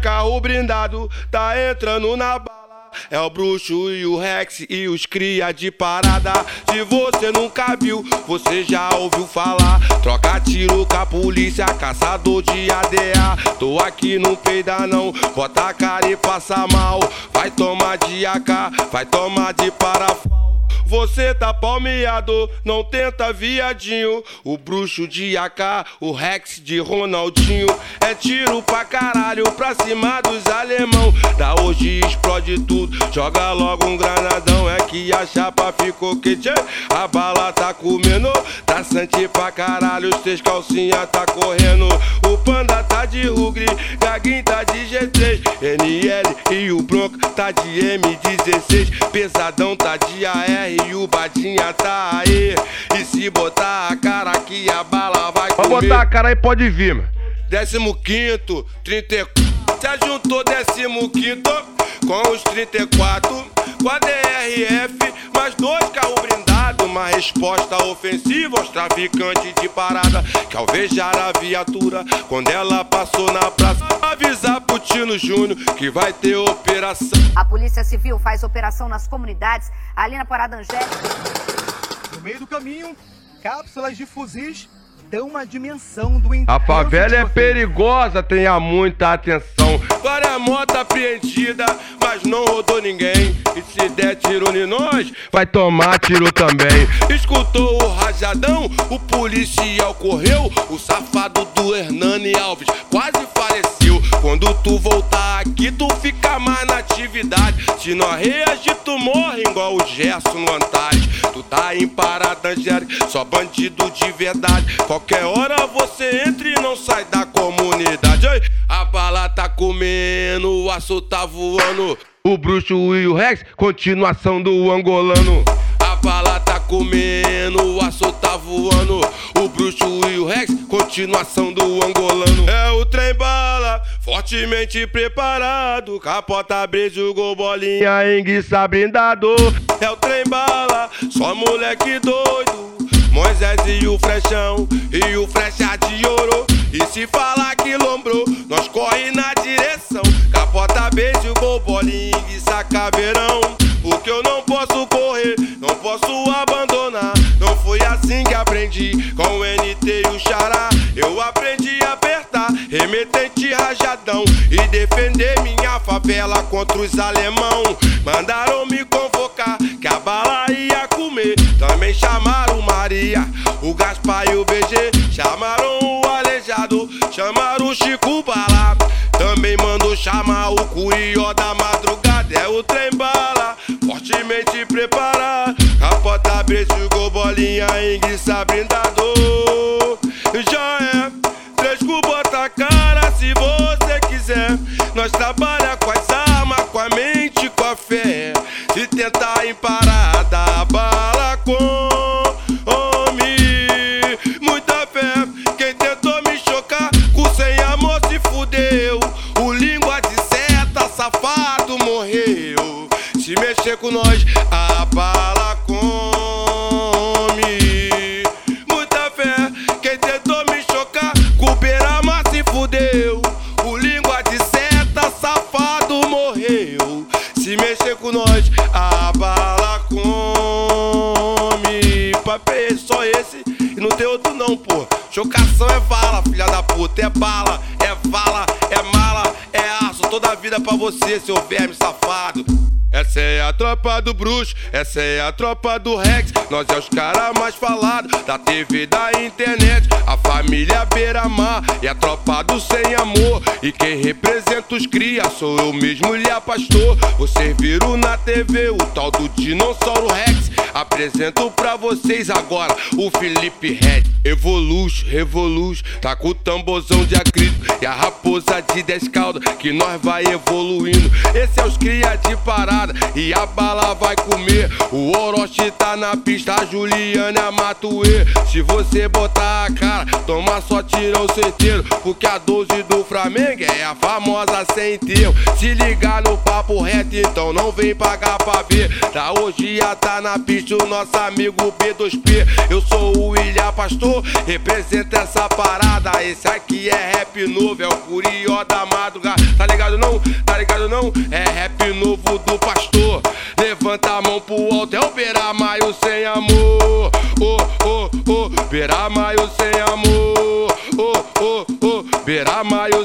carro brindado, tá entrando na bala. É o bruxo e o Rex e os cria de parada. Se você nunca viu, você já ouviu falar. Troca tiro com a polícia, caçador de ADA. Tô aqui no peida não, bota a cara e passa mal. Vai tomar de AK, vai tomar de parafuso. Você tá palmeado, não tenta viadinho. O bruxo de AK, o Rex de Ronaldinho. É tiro pra caralho, pra cima dos alemão. Da hoje explode tudo, joga logo um granadão. É que a chapa ficou quente, a bala tá comendo. Tá sante pra caralho, os teus calcinha tá correndo. O panda tá de rugre, Gaguinho tá de G3. NL e o Bronco tá de M16. Pesadão tá de AR e o Batinha tá aí. E se botar a cara aqui, a bala vai comer. Pode botar a cara aí, pode vir, mano. Décimo quinto, 34. Se juntou décimo quinto com os 34. Com a DRF, mais dois carros blindados. Uma resposta ofensiva aos traficantes de parada. Que alvejar a viatura quando ela passou na praça. Avisar pro Tino Júnior que vai ter operação. A Polícia Civil faz operação nas comunidades, ali na Parada Angélica. No meio do caminho, cápsulas de fuzis dão uma dimensão do A favela é perigosa, tenha muita atenção. A moto apreendida, mas não rodou ninguém. E se der tiro em nós, vai tomar tiro também. Escutou o rajadão, o policial correu. O safado do Hernani Alves quase faleceu. Quando tu voltar aqui, tu fica mais na atividade. Se nós reagir, tu morre igual o Gerson no Antares. Tu tá em parada, Angélica, só bandido de verdade. Qualquer hora você entra e não sai da comunidade. A bala tá comendo, o aço tá voando. O bruxo e o Rex, continuação do angolano. A bala tá comendo, o aço tá voando. O bruxo e o Rex, continuação do angolano. É o trem bala, fortemente preparado. Capota abre, jogou bolinha, enguiça brindado. É o trem bala, só moleque doido. Moisés e o frechão, e o frecha de ouro. E se falar que lombrou, bolinha e sacaveirão. Porque eu não posso correr, não posso abandonar. Não foi assim que aprendi com o NT e o Xará. Eu aprendi a apertar, remetente rajadão. E defender minha favela contra os alemão. Mandaram me convocar, que a bala ia comer. Também chamaram Maria, o Gaspar e o BG. Chamaram o Aleijado, chamaram Chico Bala. Também mandou chamar o Curió da madrugada. É o trem bala, fortemente preparado. Capota, beijo, gol, bolinha, enguiça, brindador. Já é, três cu, bota a cara se você quiser. Nós trabalha com as armas, com a mente, com a fé. Se tentar em mexer com nós, a bala come. Papel é só esse e não tem outro não, pô. Chocação é bala, filha da puta. É bala, é vala, vida pra você, seu verme safado. Essa é a tropa do bruxo, essa é a tropa do Rex. Nós é os caras mais falados da TV da internet. A família beira-mar e a tropa do sem amor. E quem representa os cria sou eu mesmo, Lia Pastor. Vocês viram na TV o tal do Dinossauro Rex. Apresento pra vocês agora o Felipe Red. Evolution, Revolution, tá com o tambozão de acrílico e a raposa de 10 caudas que nós vai evoluindo. Esse é os cria de parada e a bala vai comer. O Orochi tá na pista, a Juliana a Matuê. Se você botar a cara, toma só tirão certeiro. Porque a 12 do Flamengo é a famosa sem termo. Se ligar no papo reto, então não vem pagar pra ver. Da hoje já tá na pista o nosso amigo B2P. Eu sou o William Pastor, representa essa parada. Esse aqui é rap novo, é o Curió da madrugada. É rap novo do pastor. Levanta a mão pro alto, é o Beira-Maio sem amor. Oh, oh, oh, Beira-Maio sem amor. Oh, oh, oh, amor.